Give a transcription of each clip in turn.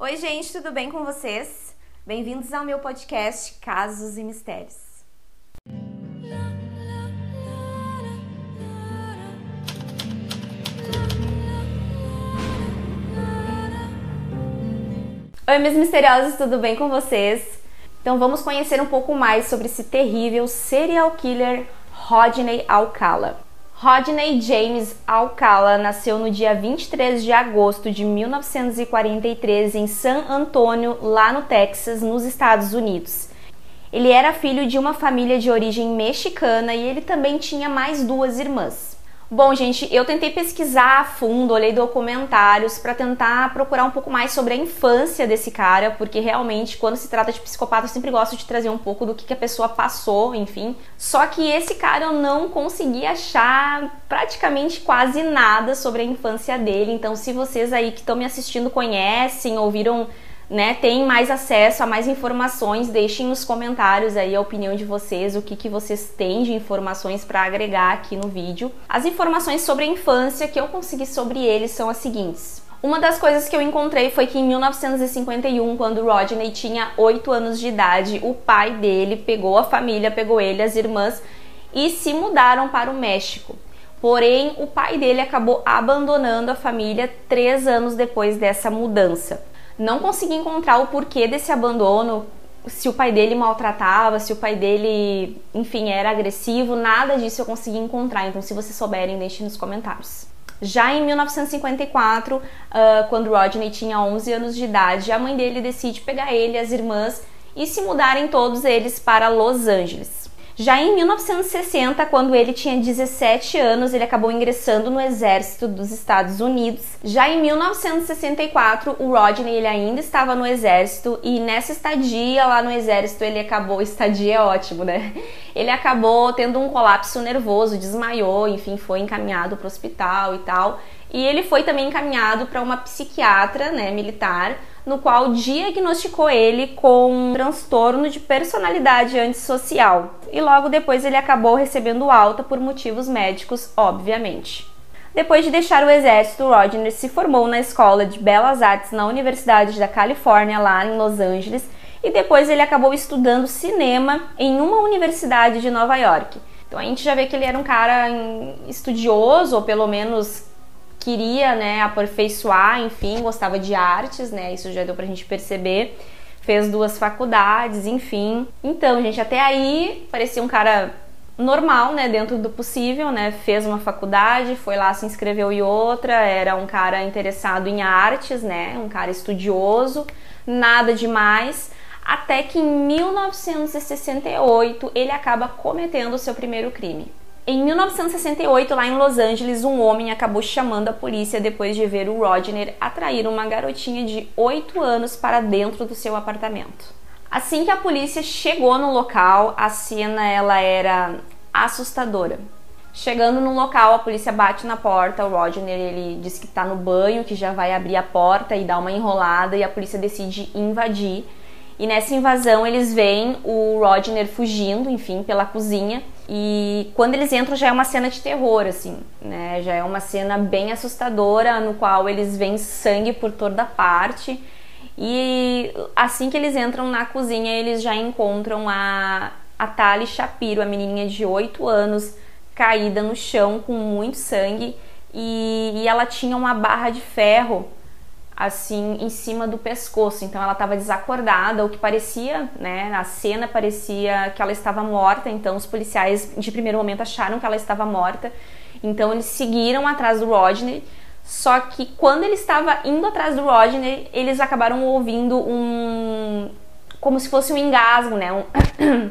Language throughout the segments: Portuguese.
Oi, gente, tudo bem com vocês? Bem-vindos ao meu podcast Casos e Mistérios. Oi, meus misteriosos, tudo bem com vocês? Então vamos conhecer um pouco mais sobre esse terrível serial killer Rodney Alcala. Rodney James Alcala nasceu no dia 23 de agosto de 1943 em San Antônio, lá no Texas, nos Estados Unidos. Ele era filho de uma família de origem mexicana e ele também tinha mais duas irmãs. Bom, gente, eu tentei pesquisar a fundo, olhei documentários para tentar procurar um pouco mais sobre a infância desse cara, porque realmente, quando se trata de psicopata, eu sempre gosto de trazer um pouco do que, que a pessoa passou, enfim. Só que esse cara eu não consegui achar praticamente quase nada sobre a infância dele. Então, se vocês aí que estão me assistindo conhecem, ouviram né, tem mais acesso a mais informações, deixem nos comentários aí a opinião de vocês, o que, que vocês têm de informações para agregar aqui no vídeo. As informações sobre a infância que eu consegui sobre ele são as seguintes. Uma das coisas que eu encontrei foi que em 1951, quando Rodney tinha 8 anos de idade, o pai dele pegou a família, pegou ele, as irmãs e se mudaram para o México. Porém, o pai dele acabou abandonando a família três anos depois dessa mudança. Não consegui encontrar o porquê desse abandono, se o pai dele maltratava, se o pai dele, enfim, era agressivo, nada disso eu consegui encontrar. Então, se vocês souberem, deixem nos comentários. Já em 1954, uh, quando Rodney tinha 11 anos de idade, a mãe dele decide pegar ele e as irmãs e se mudarem todos eles para Los Angeles. Já em 1960, quando ele tinha 17 anos, ele acabou ingressando no exército dos Estados Unidos. Já em 1964, o Rodney ele ainda estava no exército e nessa estadia lá no exército ele acabou, estadia é ótimo, né? Ele acabou tendo um colapso nervoso, desmaiou, enfim, foi encaminhado para o hospital e tal. E ele foi também encaminhado para uma psiquiatra, né, militar, no qual diagnosticou ele com um transtorno de personalidade antissocial. E logo depois ele acabou recebendo alta por motivos médicos, obviamente. Depois de deixar o exército, Rodgers se formou na Escola de Belas Artes na Universidade da Califórnia, lá em Los Angeles, e depois ele acabou estudando cinema em uma universidade de Nova York. Então a gente já vê que ele era um cara estudioso, ou pelo menos queria, né, aperfeiçoar, enfim, gostava de artes, né? Isso já deu pra gente perceber. Fez duas faculdades, enfim. Então, gente, até aí parecia um cara normal, né, dentro do possível, né? Fez uma faculdade, foi lá se inscreveu em outra, era um cara interessado em artes, né? Um cara estudioso, nada demais. Até que em 1968 ele acaba cometendo o seu primeiro crime. Em 1968, lá em Los Angeles, um homem acabou chamando a polícia depois de ver o Rodner atrair uma garotinha de 8 anos para dentro do seu apartamento. Assim que a polícia chegou no local, a cena ela era assustadora. Chegando no local, a polícia bate na porta, o Rodner ele diz que está no banho, que já vai abrir a porta e dar uma enrolada e a polícia decide invadir. E nessa invasão eles veem o Rodner fugindo, enfim, pela cozinha e quando eles entram já é uma cena de terror, assim, né? Já é uma cena bem assustadora, no qual eles veem sangue por toda parte. E assim que eles entram na cozinha, eles já encontram a, a Tali Shapiro, a menininha de 8 anos, caída no chão com muito sangue. E, e ela tinha uma barra de ferro assim em cima do pescoço. Então ela estava desacordada, o que parecia, né, na cena parecia que ela estava morta. Então os policiais de primeiro momento acharam que ela estava morta. Então eles seguiram atrás do Rodney. Só que quando ele estava indo atrás do Rodney, eles acabaram ouvindo um como se fosse um engasgo, né? Um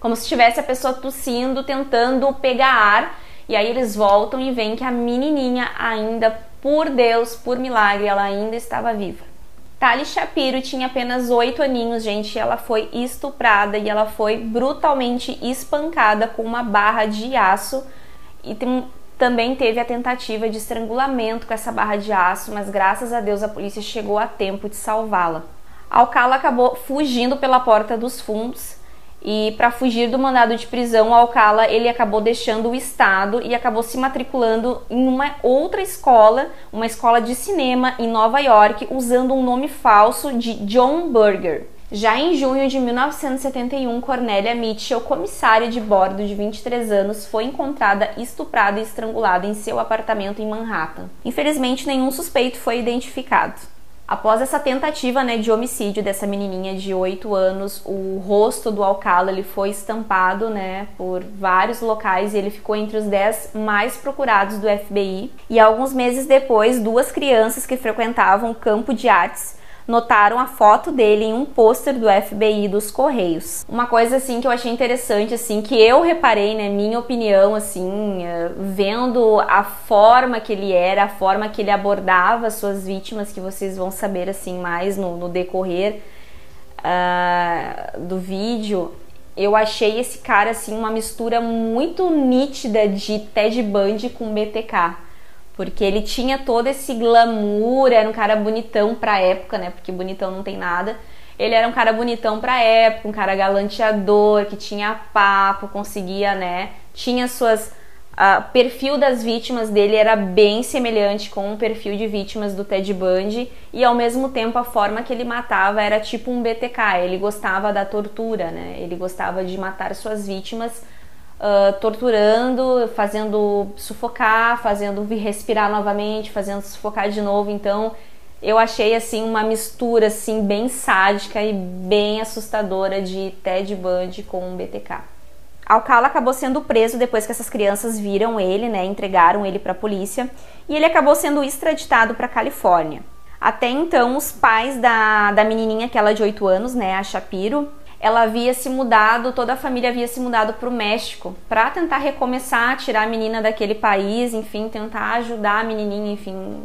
como se tivesse a pessoa tossindo, tentando pegar ar. E aí eles voltam e veem que a menininha ainda por Deus, por milagre, ela ainda estava viva. Tali Shapiro tinha apenas 8 aninhos, gente, ela foi estuprada e ela foi brutalmente espancada com uma barra de aço e tem, também teve a tentativa de estrangulamento com essa barra de aço, mas graças a Deus a polícia chegou a tempo de salvá-la. Alcala acabou fugindo pela porta dos fundos E para fugir do mandado de prisão, o Alcala ele acabou deixando o estado e acabou se matriculando em uma outra escola, uma escola de cinema em Nova York, usando um nome falso de John Burger. Já em junho de 1971, Cornélia Mitchell, comissária de bordo de 23 anos, foi encontrada estuprada e estrangulada em seu apartamento em Manhattan. Infelizmente, nenhum suspeito foi identificado. Após essa tentativa né, de homicídio dessa menininha de 8 anos, o rosto do Alcala ele foi estampado né, por vários locais e ele ficou entre os 10 mais procurados do FBI. E alguns meses depois, duas crianças que frequentavam o campo de artes notaram a foto dele em um pôster do FBI dos Correios. Uma coisa assim que eu achei interessante assim, que eu reparei, né, minha opinião assim, eh, vendo a forma que ele era, a forma que ele abordava suas vítimas, que vocês vão saber assim mais no, no decorrer uh, do vídeo, eu achei esse cara assim uma mistura muito nítida de Ted Bundy com BTK porque ele tinha todo esse glamour, era um cara bonitão pra época, né? Porque bonitão não tem nada. Ele era um cara bonitão pra época, um cara galanteador, que tinha papo, conseguia, né? Tinha suas. O perfil das vítimas dele era bem semelhante com o perfil de vítimas do Ted Bundy e ao mesmo tempo a forma que ele matava era tipo um BTK. Ele gostava da tortura, né? Ele gostava de matar suas vítimas uh, torturando, fazendo sufocar, fazendo respirar novamente, fazendo sufocar de novo. Então, eu achei assim uma mistura assim bem sádica e bem assustadora de Ted Bundy com um BTK. Alcala acabou sendo preso depois que essas crianças viram ele, né, entregaram ele para a polícia, e ele acabou sendo extraditado para Califórnia. Até então, os pais da, da menininha, aquela de 8 anos, né, a Shapiro, ela havia se mudado, toda a família havia se mudado para o México para tentar recomeçar, tirar a menina daquele país, enfim, tentar ajudar a menininha, enfim,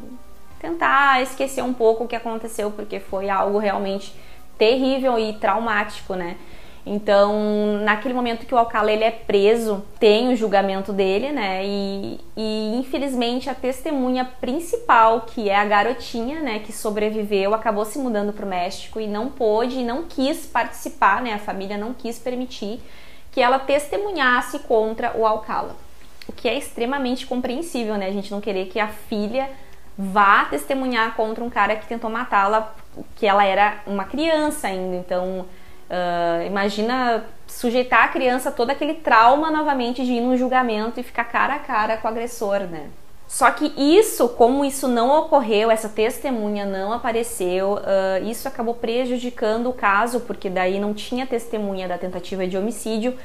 tentar esquecer um pouco o que aconteceu, porque foi algo realmente terrível e traumático, né? Então, naquele momento que o Alcala ele é preso, tem o julgamento dele, né? E, e, infelizmente a testemunha principal, que é a garotinha, né, que sobreviveu, acabou se mudando para o México e não pôde, não quis participar, né? A família não quis permitir que ela testemunhasse contra o Alcala. O que é extremamente compreensível, né? A gente não querer que a filha vá testemunhar contra um cara que tentou matá-la, que ela era uma criança ainda. Então, Uh, imagina sujeitar a criança a todo aquele trauma novamente de ir num julgamento e ficar cara a cara com o agressor, né? Só que isso, como isso não ocorreu, essa testemunha não apareceu, uh, isso acabou prejudicando o caso, porque daí não tinha testemunha da tentativa de homicídio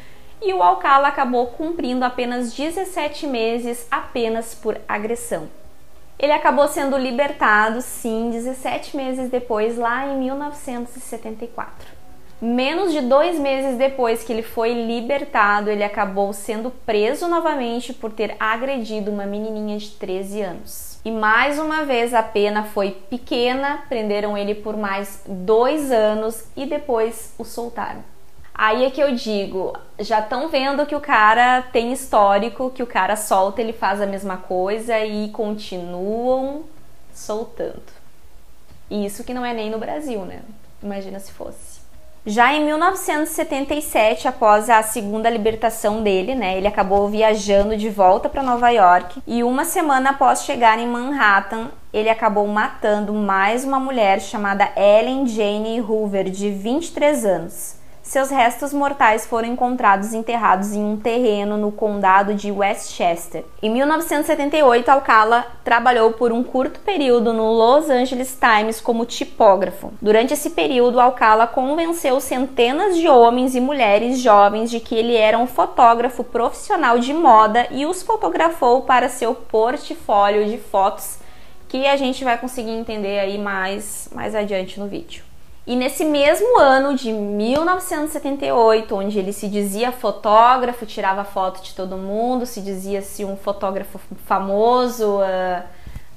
e o Alcala acabou cumprindo apenas 17 meses apenas por agressão. Ele acabou sendo libertado, sim, 17 meses depois, lá em 1974. Menos de dois meses depois que ele foi libertado, ele acabou sendo preso novamente por ter agredido uma menininha de 13 anos. E mais uma vez a pena foi pequena, prenderam ele por mais dois anos e depois o soltaram. Aí é que eu digo, já estão vendo que o cara tem histórico, que o cara solta, ele faz a mesma coisa e continuam soltando. E isso que não é nem no Brasil, né? Imagina se fosse. Já em 1977, após a segunda libertação dele, né, ele acabou viajando de volta para Nova York e uma semana após chegar em Manhattan, ele acabou matando mais uma mulher chamada Ellen Jane Hoover, de 23 anos. Seus restos mortais foram encontrados enterrados em um terreno no condado de Westchester. Em 1978, Alcala trabalhou por um curto período no Los Angeles Times como tipógrafo. Durante esse período, Alcala convenceu centenas de homens e mulheres jovens de que ele era um fotógrafo profissional de moda e os fotografou para seu portfólio de fotos, que a gente vai conseguir entender aí mais mais adiante no vídeo. E nesse mesmo ano de 1978, onde ele se dizia fotógrafo, tirava foto de todo mundo, se dizia-se um fotógrafo famoso, uh,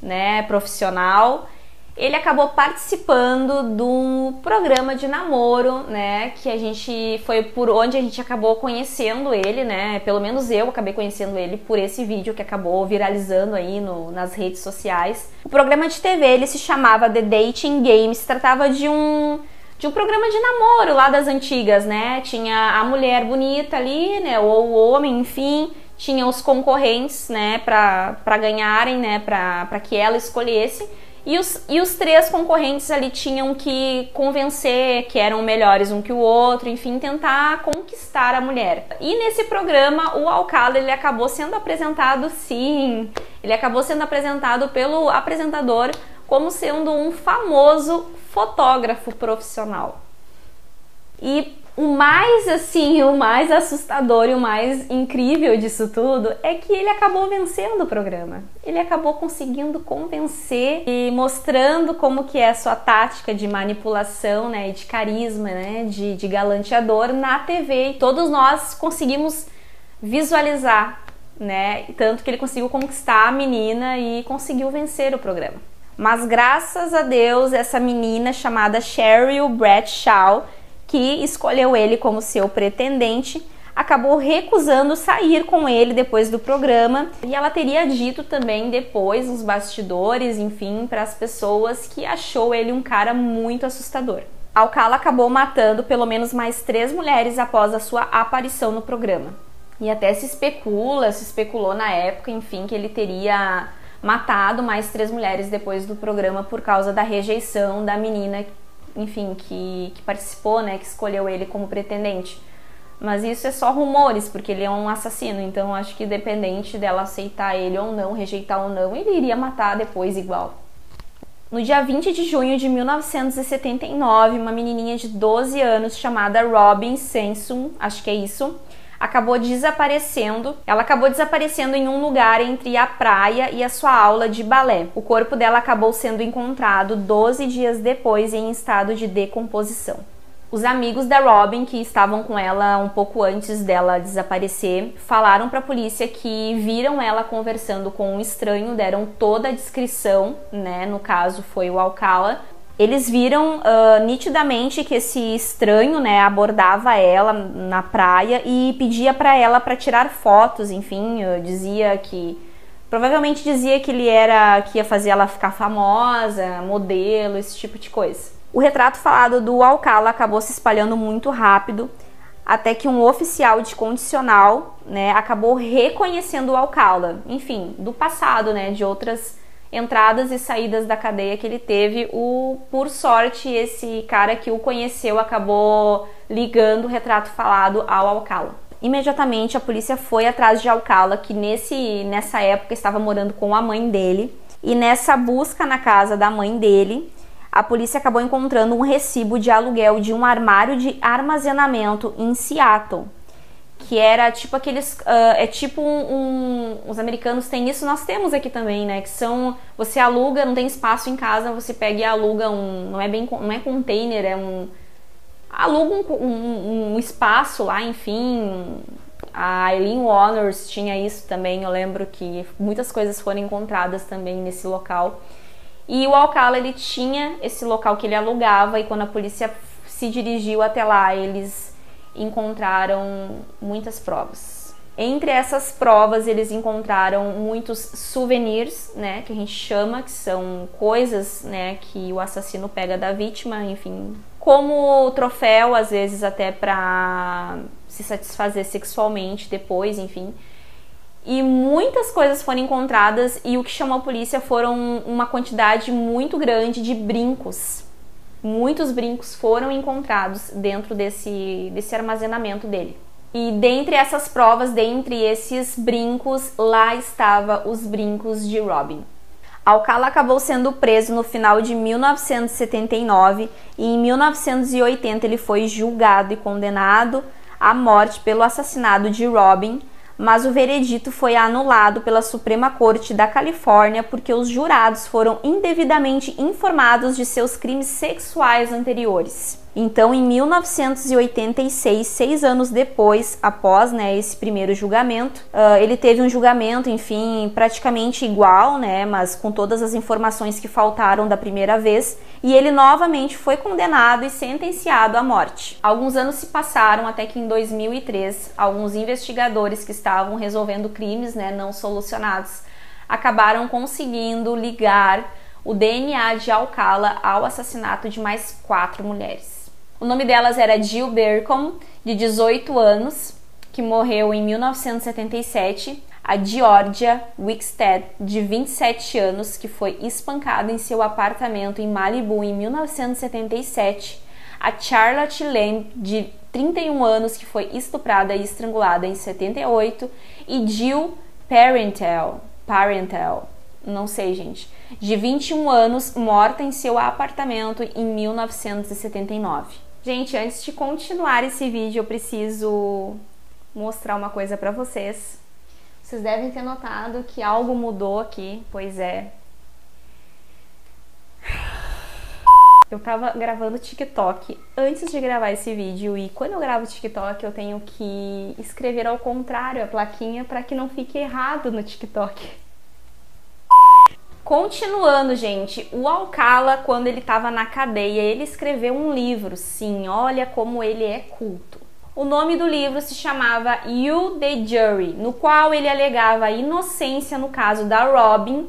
né, profissional, ele acabou participando do programa de namoro, né, que a gente foi por onde a gente acabou conhecendo ele, né, pelo menos eu acabei conhecendo ele por esse vídeo que acabou viralizando aí no, nas redes sociais. O programa de TV ele se chamava The Dating Game, se tratava de um de um programa de namoro lá das antigas, né? Tinha a mulher bonita ali, né? Ou o homem, enfim, tinha os concorrentes, né? Para ganharem, né? Para que ela escolhesse. E os, e os três concorrentes ali tinham que convencer que eram melhores um que o outro, enfim, tentar conquistar a mulher. E nesse programa, o Alcala ele acabou sendo apresentado, sim, ele acabou sendo apresentado pelo apresentador como sendo um famoso fotógrafo profissional. E o mais assim, o mais assustador e o mais incrível disso tudo é que ele acabou vencendo o programa. Ele acabou conseguindo convencer e mostrando como que é a sua tática de manipulação, né, de carisma, né, de, de galanteador na TV. E todos nós conseguimos visualizar, né, tanto que ele conseguiu conquistar a menina e conseguiu vencer o programa. Mas graças a Deus, essa menina chamada Cheryl Bradshaw que escolheu ele como seu pretendente, acabou recusando sair com ele depois do programa e ela teria dito também depois nos bastidores, enfim, para as pessoas que achou ele um cara muito assustador. Alcala acabou matando pelo menos mais três mulheres após a sua aparição no programa. E até se especula, se especulou na época, enfim, que ele teria matado mais três mulheres depois do programa por causa da rejeição da menina enfim, que, que participou, né, que escolheu ele como pretendente. Mas isso é só rumores, porque ele é um assassino, então acho que dependente dela aceitar ele ou não, rejeitar ou não, ele iria matar depois igual. No dia 20 de junho de 1979, uma menininha de 12 anos chamada Robin Sanson, acho que é isso, acabou desaparecendo. Ela acabou desaparecendo em um lugar entre a praia e a sua aula de balé. O corpo dela acabou sendo encontrado 12 dias depois em estado de decomposição. Os amigos da Robin, que estavam com ela um pouco antes dela desaparecer, falaram para a polícia que viram ela conversando com um estranho, deram toda a descrição, né? No caso foi o Alcala, eles viram uh, nitidamente que esse estranho, né, abordava ela na praia e pedia para ela para tirar fotos, enfim, dizia que provavelmente dizia que ele era que ia fazer ela ficar famosa, modelo, esse tipo de coisa. O retrato falado do Alcala acabou se espalhando muito rápido, até que um oficial de condicional, né, acabou reconhecendo o Alcala, enfim, do passado, né, de outras entradas e saídas da cadeia que ele teve. O por sorte esse cara que o conheceu acabou ligando o retrato falado ao Alcala. Imediatamente a polícia foi atrás de Alcala, que nesse nessa época estava morando com a mãe dele, e nessa busca na casa da mãe dele, a polícia acabou encontrando um recibo de aluguel de um armário de armazenamento em Seattle que era tipo aqueles uh, é tipo um, um, os americanos têm isso nós temos aqui também né? Que são você aluga não tem espaço em casa você pega e aluga um não é bem não é container é um aluga um, um, um espaço lá enfim. A Eileen Warners tinha isso também eu lembro que muitas coisas foram encontradas também nesse local. E o Alcala ele tinha esse local que ele alugava e quando a polícia se dirigiu até lá eles encontraram muitas provas. Entre essas provas, eles encontraram muitos souvenirs, né, que a gente chama, que são coisas, né, que o assassino pega da vítima, enfim, como troféu, às vezes até para se satisfazer sexualmente depois, enfim. E muitas coisas foram encontradas e o que chamou a polícia foram uma quantidade muito grande de brincos muitos brincos foram encontrados dentro desse, desse armazenamento dele. E dentre essas provas, dentre esses brincos, lá estava os brincos de Robin. Alcala acabou sendo preso no final de 1979 e em 1980 ele foi julgado e condenado à morte pelo assassinato de Robin, mas o veredito foi anulado pela Suprema Corte da Califórnia porque os jurados foram indevidamente informados de seus crimes sexuais anteriores. Então, em 1986, seis anos depois, após né, esse primeiro julgamento, uh, ele teve um julgamento, enfim, praticamente igual, né, mas com todas as informações que faltaram da primeira vez, e ele novamente foi condenado e sentenciado à morte. Alguns anos se passaram até que em 2003, alguns investigadores que estavam resolvendo crimes né, não solucionados acabaram conseguindo ligar o DNA de Alcala ao assassinato de mais quatro mulheres. O nome delas era Jill Bercom, de 18 anos, que morreu em 1977, a Georgia Wickstead, de 27 anos, que foi espancada em seu apartamento em Malibu em 1977, a Charlotte Lamb, de 31 anos, que foi estuprada e estrangulada em 78, e Jill Parentel, Parentel, não sei, gente, de 21 anos, morta em seu apartamento em 1979. Gente, antes de continuar esse vídeo, eu preciso mostrar uma coisa para vocês. Vocês devem ter notado que algo mudou aqui, pois é. Eu tava gravando TikTok antes de gravar esse vídeo e quando eu gravo TikTok eu tenho que escrever ao contrário a plaquinha para que não fique errado no TikTok. Continuando, gente, o Alcala, quando ele estava na cadeia, ele escreveu um livro, sim, olha como ele é culto. O nome do livro se chamava You the Jury, no qual ele alegava inocência no caso da Robin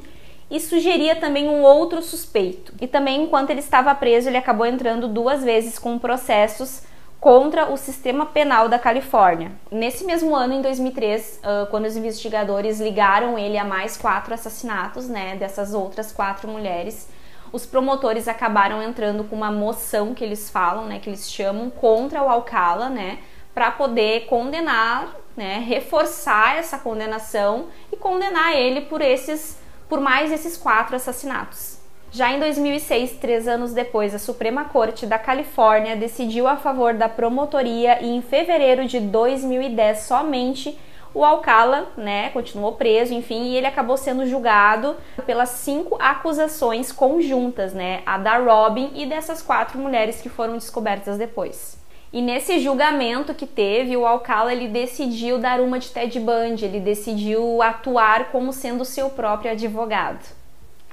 e sugeria também um outro suspeito. E também, enquanto ele estava preso, ele acabou entrando duas vezes com processos contra o sistema penal da Califórnia. Nesse mesmo ano, em 2003, uh, quando os investigadores ligaram ele a mais quatro assassinatos, né, dessas outras quatro mulheres, os promotores acabaram entrando com uma moção que eles falam, né, que eles chamam contra o Alcala, né, para poder condenar, né, reforçar essa condenação e condenar ele por esses, por mais esses quatro assassinatos. Já em 2006, três anos depois, a Suprema Corte da Califórnia decidiu a favor da promotoria e em fevereiro de 2010 somente o Alcala, né, continuou preso, enfim, e ele acabou sendo julgado pelas cinco acusações conjuntas, né, a da Robin e dessas quatro mulheres que foram descobertas depois. E nesse julgamento que teve, o Alcala ele decidiu dar uma de Ted Bundy, ele decidiu atuar como sendo seu próprio advogado.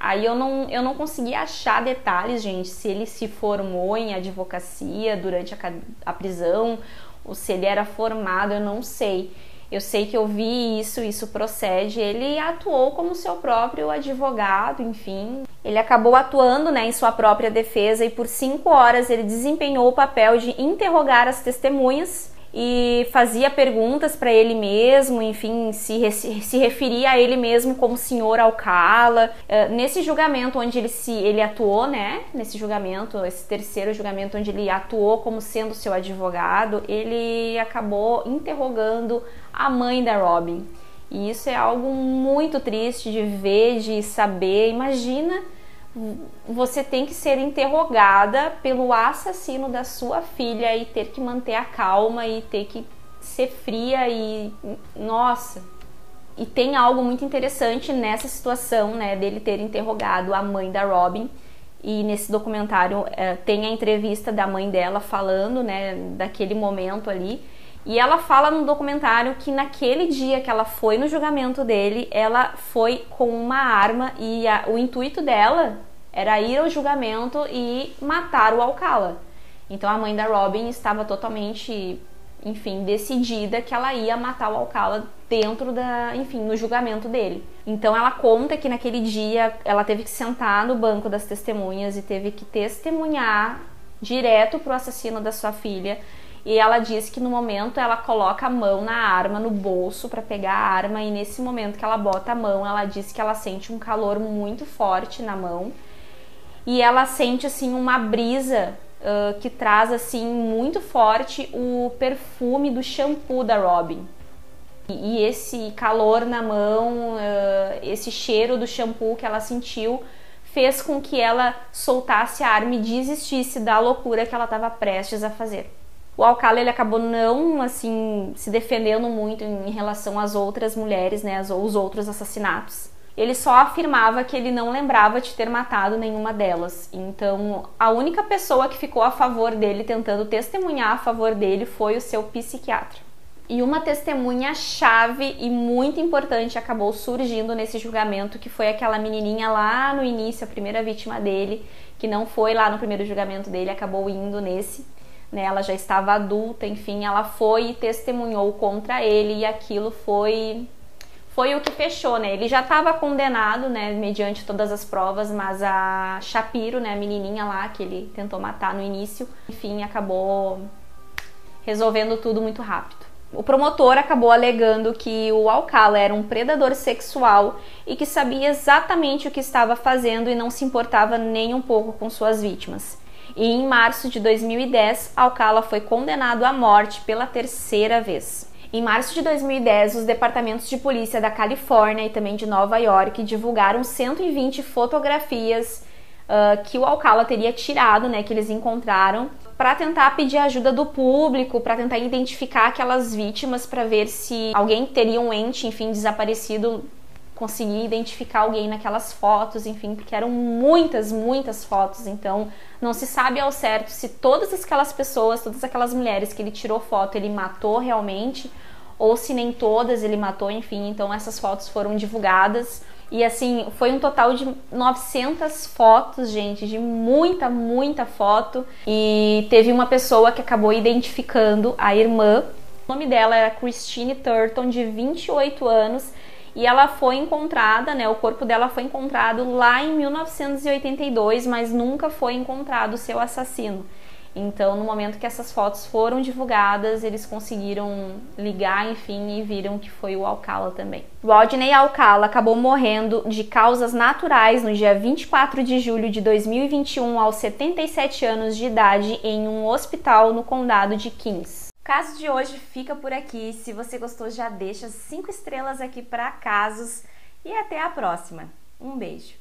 Aí eu não, eu não consegui achar detalhes, gente, se ele se formou em advocacia durante a, a prisão ou se ele era formado, eu não sei. Eu sei que eu vi isso, isso procede. Ele atuou como seu próprio advogado, enfim. Ele acabou atuando né, em sua própria defesa e por cinco horas ele desempenhou o papel de interrogar as testemunhas e fazia perguntas para ele mesmo, enfim, se, se referia a ele mesmo como senhor Alcala. Uh, nesse julgamento onde ele se ele atuou, né? Nesse julgamento, esse terceiro julgamento onde ele atuou como sendo seu advogado, ele acabou interrogando a mãe da Robin. E isso é algo muito triste de ver, de saber. Imagina você tem que ser interrogada pelo assassino da sua filha e ter que manter a calma e ter que ser fria e nossa. E tem algo muito interessante nessa situação, né, dele ter interrogado a mãe da Robin. E nesse documentário é, tem a entrevista da mãe dela falando, né, daquele momento ali. E ela fala no documentário que naquele dia que ela foi no julgamento dele, ela foi com uma arma e a, o intuito dela era ir ao julgamento e matar o Alcala. Então a mãe da Robin estava totalmente, enfim, decidida que ela ia matar o Alcala dentro da, enfim, no julgamento dele. Então ela conta que naquele dia ela teve que sentar no banco das testemunhas e teve que testemunhar direto pro assassino da sua filha. E ela diz que no momento ela coloca a mão na arma, no bolso, para pegar a arma, e nesse momento que ela bota a mão, ela diz que ela sente um calor muito forte na mão e ela sente assim uma brisa uh, que traz assim muito forte o perfume do shampoo da Robin. E, e esse calor na mão, uh, esse cheiro do shampoo que ela sentiu fez com que ela soltasse a arma e desistisse da loucura que ela estava prestes a fazer. O Alcala ele acabou não assim se defendendo muito em relação às outras mulheres, né, os outros assassinatos ele só afirmava que ele não lembrava de ter matado nenhuma delas. Então, a única pessoa que ficou a favor dele, tentando testemunhar a favor dele, foi o seu psiquiatra. E uma testemunha chave e muito importante acabou surgindo nesse julgamento, que foi aquela menininha lá no início, a primeira vítima dele, que não foi lá no primeiro julgamento dele, acabou indo nesse. Né, ela já estava adulta, enfim, ela foi e testemunhou contra ele e aquilo foi foi o que fechou, né? Ele já estava condenado, né, mediante todas as provas, mas a Shapiro, né, a menininha lá que ele tentou matar no início, enfim, acabou resolvendo tudo muito rápido. O promotor acabou alegando que o Alcala era um predador sexual e que sabia exatamente o que estava fazendo e não se importava nem um pouco com suas vítimas. E em março de 2010, Alcala foi condenado à morte pela terceira vez. Em março de 2010, os departamentos de polícia da Califórnia e também de Nova York divulgaram 120 fotografias uh, que o Alcala teria tirado, né, que eles encontraram, para tentar pedir ajuda do público, para tentar identificar aquelas vítimas, para ver se alguém teria um ente, enfim, desaparecido conseguir identificar alguém naquelas fotos, enfim, porque eram muitas, muitas fotos, então não se sabe ao certo se todas aquelas pessoas, todas aquelas mulheres que ele tirou foto, ele matou realmente, ou se nem todas ele matou, enfim, então essas fotos foram divulgadas. E assim, foi um total de 900 fotos, gente, de muita, muita foto. E teve uma pessoa que acabou identificando a irmã. O nome dela era Christine Turton, de 28 anos e ela foi encontrada, né? O corpo dela foi encontrado lá em 1982, mas nunca foi encontrado o seu assassino. Então, no momento que essas fotos foram divulgadas, eles conseguiram ligar, enfim, e viram que foi o Alcala também. Rodney Alcala acabou morrendo de causas naturais no dia 24 de julho de 2021, aos 77 anos de idade, em um hospital no condado de Kings. Caso de hoje fica por aqui. Se você gostou, já deixa cinco estrelas aqui para casos e até a próxima. Um beijo.